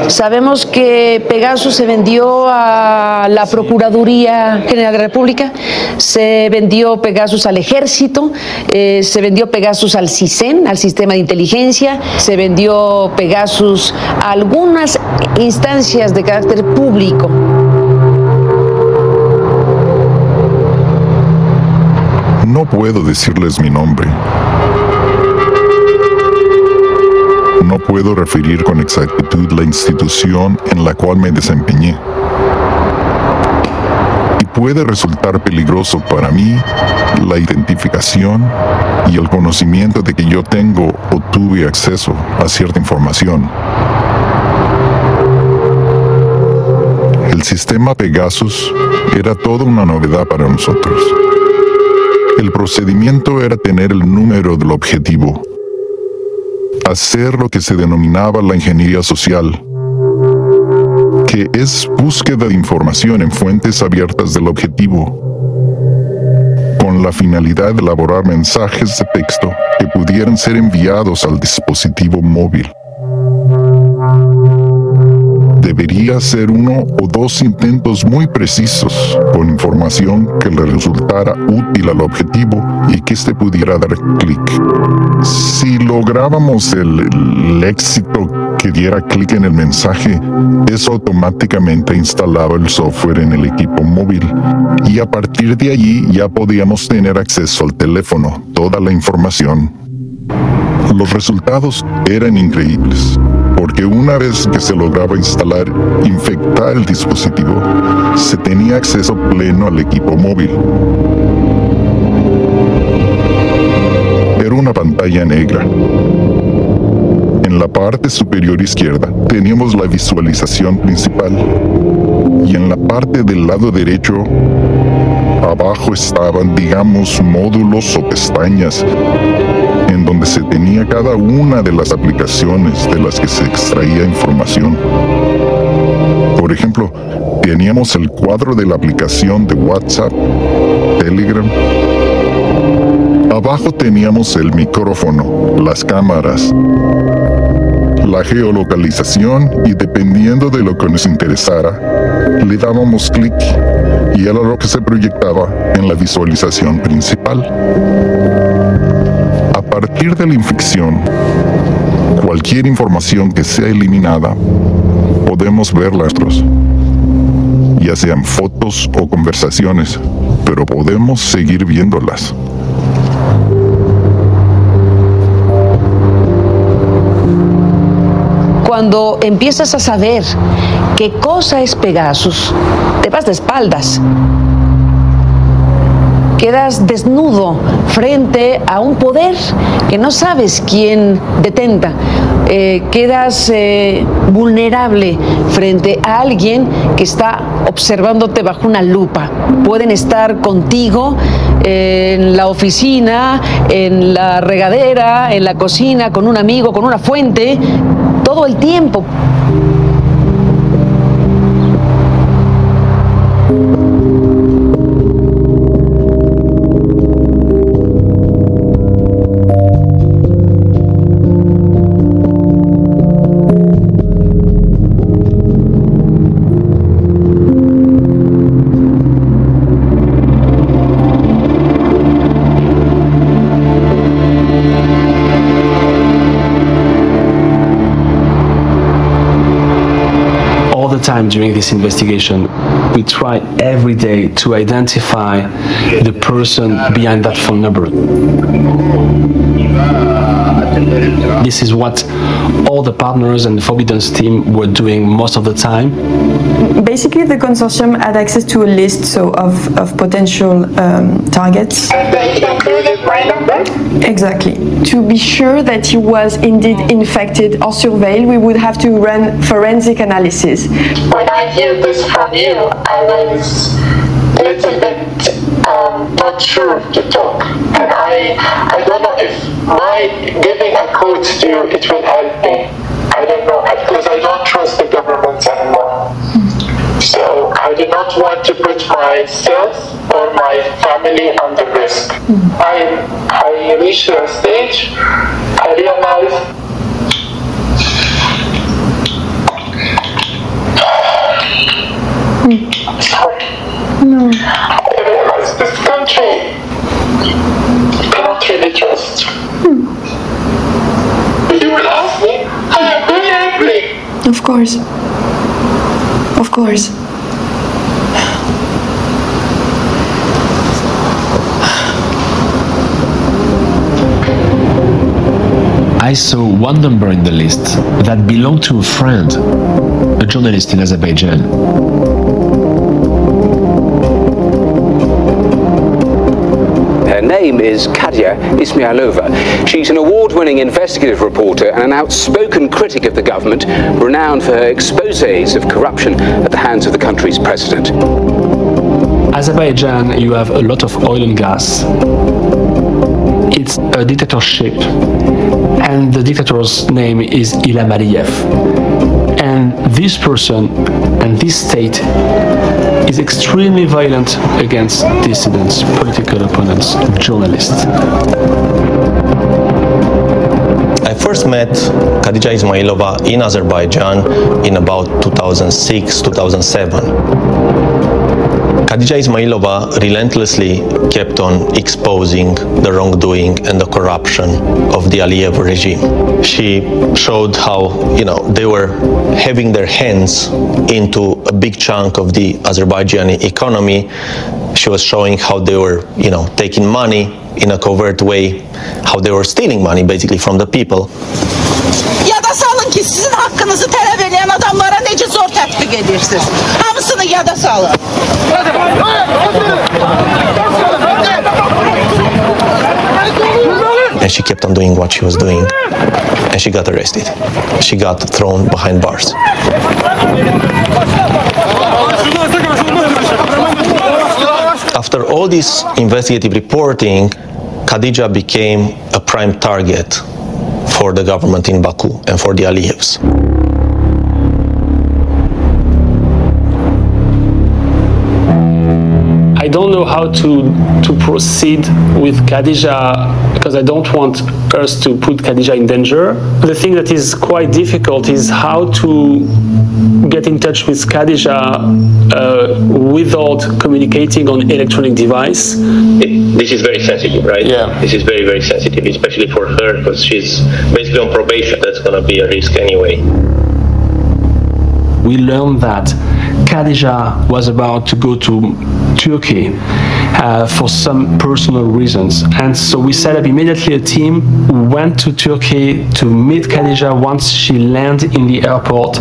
Sabemos que Pegasus se vendió a la Procuraduría General de la República, se vendió Pegasus al Ejército, eh, se vendió Pegasus al CISEN, al Sistema de Inteligencia, se vendió Pegasus a algunas instancias de carácter público. No puedo decirles mi nombre. No puedo referir con exactitud la institución en la cual me desempeñé. Y puede resultar peligroso para mí la identificación y el conocimiento de que yo tengo o tuve acceso a cierta información. El sistema Pegasus era toda una novedad para nosotros. El procedimiento era tener el número del objetivo, hacer lo que se denominaba la ingeniería social, que es búsqueda de información en fuentes abiertas del objetivo, con la finalidad de elaborar mensajes de texto que pudieran ser enviados al dispositivo móvil. Debería ser uno o dos intentos muy precisos con información que le resultara útil al objetivo y que éste pudiera dar clic. Si lográbamos el, el éxito que diera clic en el mensaje, eso automáticamente instalaba el software en el equipo móvil y a partir de allí ya podíamos tener acceso al teléfono, toda la información. Los resultados eran increíbles, porque una vez que se lograba instalar, infectar el dispositivo, se tenía acceso pleno al equipo móvil. Era una pantalla negra. En la parte superior izquierda teníamos la visualización principal y en la parte del lado derecho abajo estaban, digamos, módulos o pestañas en donde se tenía cada una de las aplicaciones de las que se extraía información. Por ejemplo, teníamos el cuadro de la aplicación de WhatsApp, Telegram. Abajo teníamos el micrófono, las cámaras, la geolocalización y dependiendo de lo que nos interesara, le dábamos clic y era lo que se proyectaba en la visualización principal. A partir de la infección, cualquier información que sea eliminada, podemos verla nosotros, ya sean fotos o conversaciones, pero podemos seguir viéndolas. Cuando empiezas a saber qué cosa es Pegasus, te vas de espaldas. Quedas desnudo frente a un poder que no sabes quién detenta. Eh, quedas eh, vulnerable frente a alguien que está observándote bajo una lupa. Pueden estar contigo en la oficina, en la regadera, en la cocina, con un amigo, con una fuente, todo el tiempo. Time during this investigation, we try every day to identify the person behind that phone number. This is what all the partners and the Forbiddance team were doing most of the time. Basically, the consortium had access to a list so of, of potential um, targets. Exactly. To be sure that he was indeed infected or surveilled, we would have to run forensic analysis. When I hear this from you, I was a little bit um, not sure to talk. And I, I don't know if my giving a code to you, it will help put myself or my family under risk. I, I reached a stage, I realized Sorry. No. I realized this country cannot really trust. If you will ask me, I am very angry. Of course. Of course. I saw one number in the list that belonged to a friend, a journalist in Azerbaijan. Her name is Khadija Ismailova. She's an award winning investigative reporter and an outspoken critic of the government, renowned for her exposes of corruption at the hands of the country's president. Azerbaijan, you have a lot of oil and gas. It's a dictatorship, and the dictator's name is Ilham Aliyev. And this person and this state is extremely violent against dissidents, political opponents, journalists. I first met Khadija Ismailova in Azerbaijan in about 2006 2007. Khadija Ismailova relentlessly kept on exposing the wrongdoing and the corruption of the Aliyev regime. She showed how, you know, they were having their hands into a big chunk of the Azerbaijani economy. She was showing how they were, you know, taking money in a covert way, how they were stealing money basically from the people. Ki sizin hakkınızı talep eden adamlara nece zor tatbik edirsiniz. Hamısını ya da salın. And she kept on doing what she was doing. And she got arrested. She got thrown behind bars. After all this investigative reporting, Khadija became a prime target for the government in Baku and for the Aliyevs. How to to proceed with Khadija because I don't want us to put Khadija in danger. The thing that is quite difficult is how to get in touch with Khadija uh, without communicating on electronic device. This is very sensitive, right? Yeah. This is very, very sensitive, especially for her because she's basically on probation. That's going to be a risk anyway. We learned that Khadija was about to go to Turkey uh, for some personal reasons. And so we set up immediately a team who went to Turkey to meet Khadija once she landed in the airport.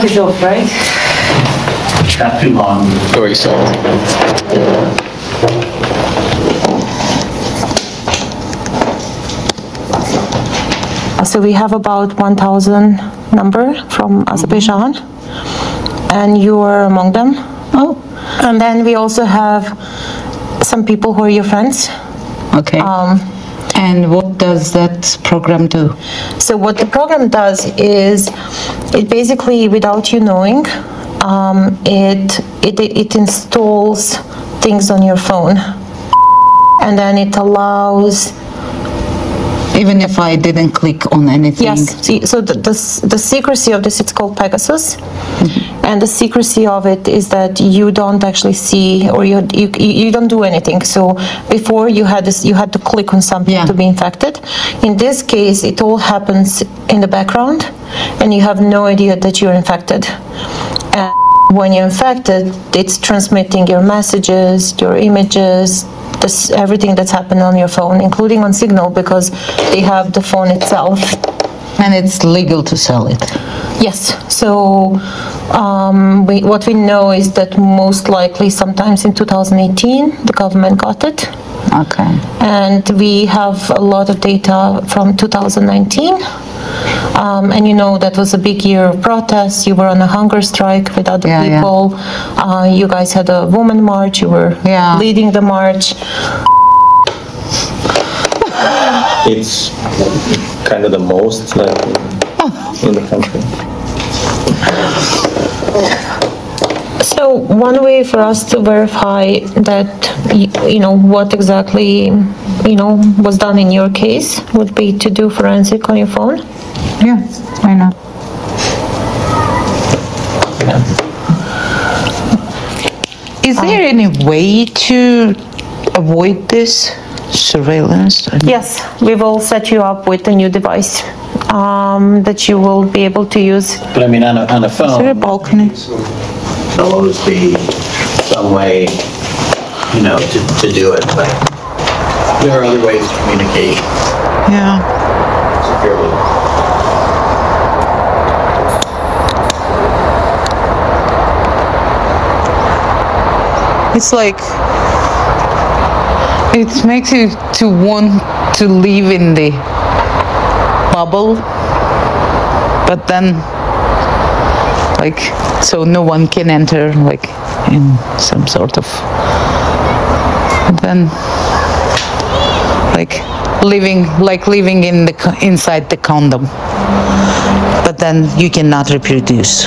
We can take it off, right? Not too long. Very soft. So we have about 1,000 number from Azerbaijan, and you are among them. Oh. And then we also have some people who are your friends. Okay. Um, and what does that program do? So what the program does is, it basically, without you knowing, um, it, it it installs things on your phone, and then it allows. Even if I didn't click on anything? Yes. See, so the, the the secrecy of this it's called Pegasus, mm-hmm. and the secrecy of it is that you don't actually see or you you, you don't do anything. So before you had this, you had to click on something to be infected. In this case, it all happens in the background, and you have no idea that you're infected. And when you're infected, it's transmitting your messages, your images, this, everything that's happened on your phone, including on Signal, because they have the phone itself. And it's legal to sell it? Yes. So um, we, what we know is that most likely, sometimes in 2018, the government got it. Okay. And we have a lot of data from 2019. Um, and you know that was a big year of protests. You were on a hunger strike with other Yeah, yeah. people. Uh, you guys had a woman march. You were yeah. leading the march. It's kind of the most like in the country. So one way for us to verify that, y- you know, what exactly, you know, was done in your case would be to do forensic on your phone? Yeah, why not? Is there any way to avoid this surveillance? Yes, we will set you up with a new device um, that you will be able to use. But I mean, on a, on a phone. Is there a balcony? There'll always be some way, you know, to, to do it, but there are other ways to communicate Yeah. securely. It's like it makes you to want to live in the bubble, but then like so no one can enter like in some sort of and then like living like living in the inside the condom. But then you cannot reproduce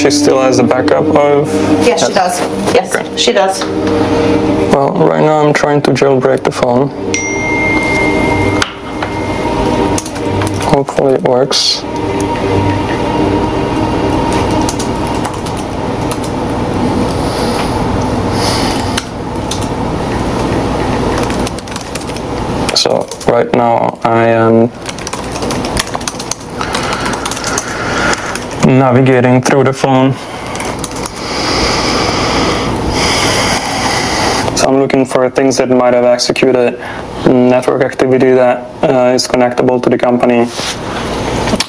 she still has a backup of? Yes, she does. Yes, she does. Well, right now I'm trying to jailbreak the phone. Hopefully it works. So right now I am navigating through the phone. So I'm looking for things that might have executed network activity that uh, is connectable to the company.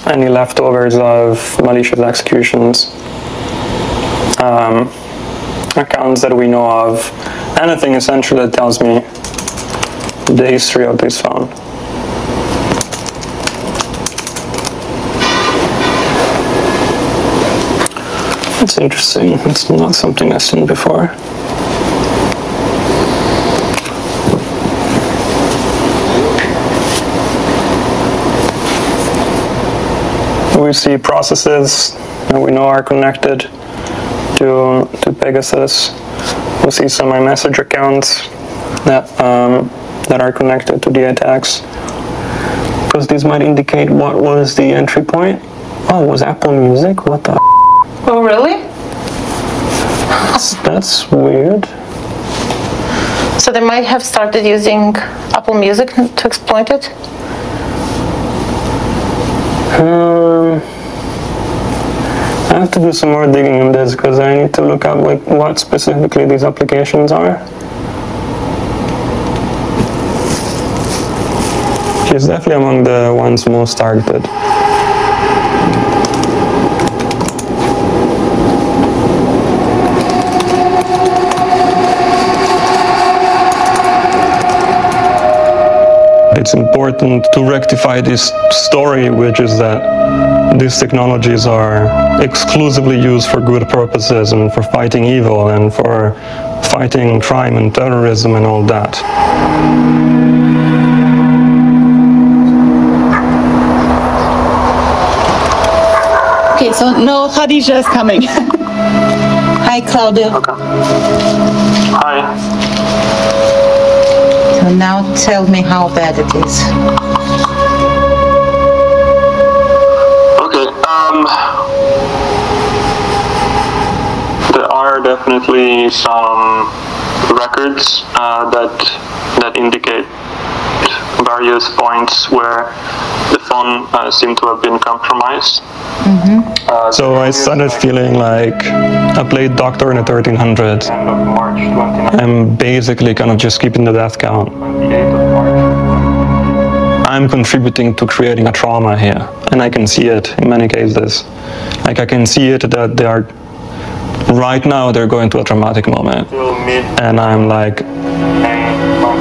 Any leftovers of malicious executions. Um, accounts that we know of. Anything essentially that tells me the history of this phone. It's interesting. It's not something I've seen before. We see processes that we know are connected to, to Pegasus. We see some iMessage accounts that, um, that are connected to the attacks. Because these might indicate what was the entry point. Oh, was Apple Music? What the? Oh, really? That's, that's weird. So they might have started using Apple Music to exploit it? Um, I have to do some more digging on this because I need to look up like what specifically these applications are. She's definitely among the ones most targeted. It's important to rectify this story, which is that these technologies are exclusively used for good purposes and for fighting evil and for fighting crime and terrorism and all that. Okay, so no, Khadija is coming. Hi, Claudio. Hi. Now tell me how bad it is. Okay. Um, there are definitely some records uh, that that indicate various points where phone uh, seemed to have been compromised. Uh, So I started feeling like I played Doctor in the 1300. I'm basically kind of just keeping the death count. I'm contributing to creating a trauma here, and I can see it in many cases. Like I can see it that they are right now they're going through a traumatic moment, and I'm like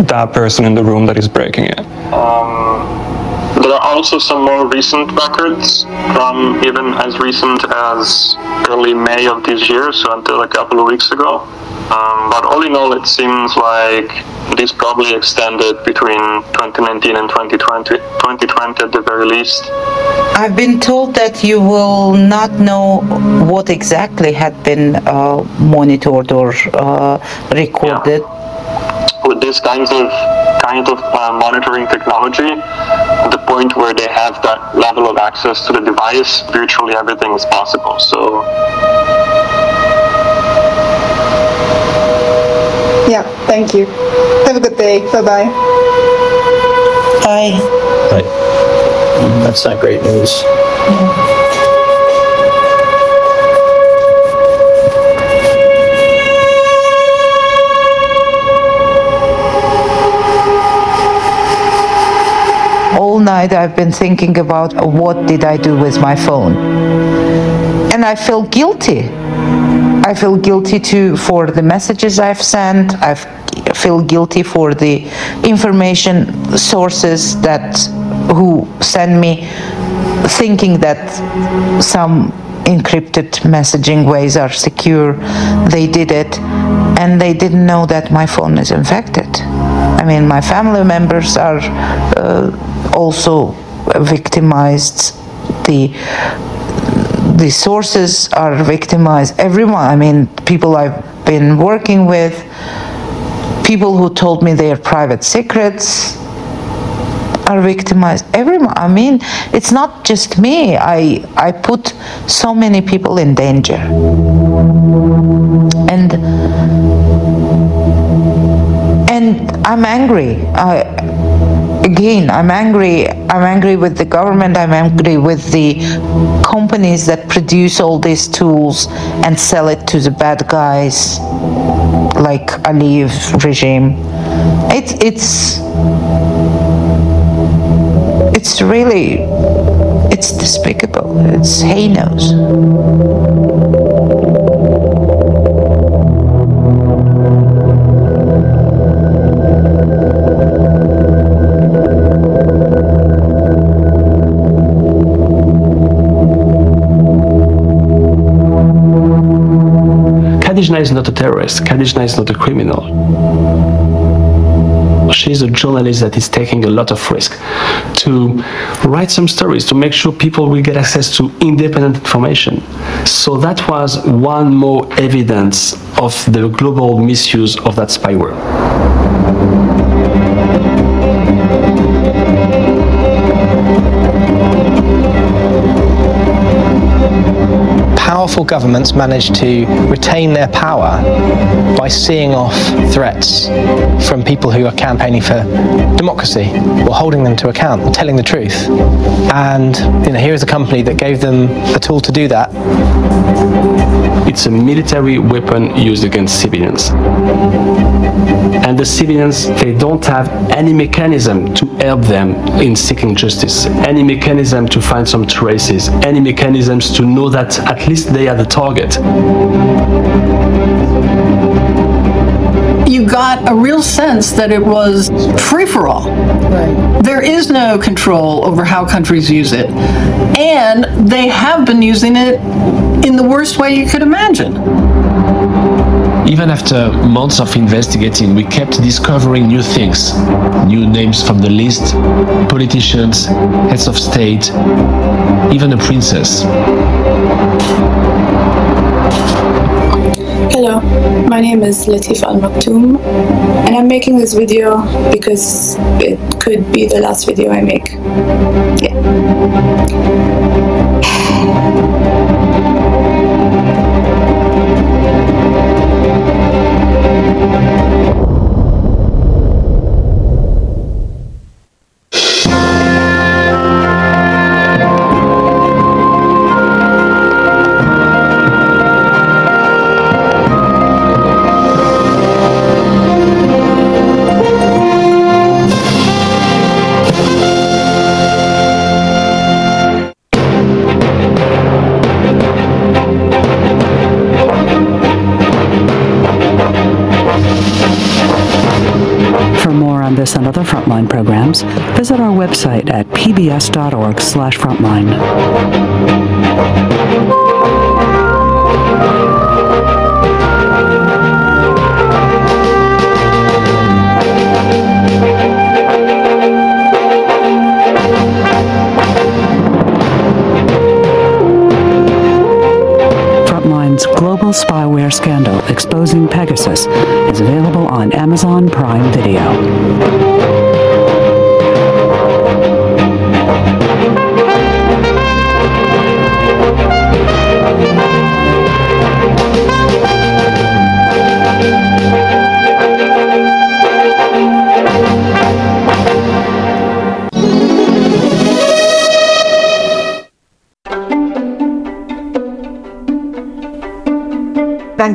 that person in the room that is breaking it. There are also some more recent records from even as recent as early May of this year, so until a couple of weeks ago. Um, but all in all, it seems like this probably extended between 2019 and 2020, 2020 at the very least. I've been told that you will not know what exactly had been uh, monitored or uh, recorded. With this kinds of kind of uh, monitoring technology, the point where they have that level of access to the device, virtually everything is possible. So Yeah, thank you. Have a good day. Bye bye. Bye. Right. That's not great news. All night I've been thinking about what did I do with my phone. And I feel guilty. I feel guilty too for the messages I've sent. I feel guilty for the information sources that who send me thinking that some encrypted messaging ways are secure. They did it and they didn't know that my phone is infected. I mean, my family members are uh, also victimized. The the sources are victimized. Everyone, I mean, people I've been working with, people who told me their private secrets are victimized. Everyone, I mean, it's not just me. I I put so many people in danger. And and I'm angry. I, again, I'm angry. I'm angry with the government. I'm angry with the companies that produce all these tools and sell it to the bad guys, like Aliyev regime. It's it's it's really it's despicable. It's heinous. Terrorist. Khadija is not a criminal. She's a journalist that is taking a lot of risk to write some stories to make sure people will get access to independent information. So that was one more evidence of the global misuse of that spyware. Governments manage to retain their power by seeing off threats from people who are campaigning for democracy or holding them to account or telling the truth. And you know, here is a company that gave them a tool to do that. It's a military weapon used against civilians. And the civilians, they don't have any mechanism to help them in seeking justice, any mechanism to find some traces, any mechanisms to know that at least they are the target. you got a real sense that it was free for all. There is no control over how countries use it. And they have been using it in the worst way you could imagine. Even after months of investigating, we kept discovering new things. New names from the list, politicians, heads of state, even a princess. Hello, my name is Latifa Al Maktoum, and I'm making this video because it could be the last video I make. Yeah. For at pbs.org/frontline. Frontline's global spyware scandal exposing Pegasus is available on Amazon Prime Video.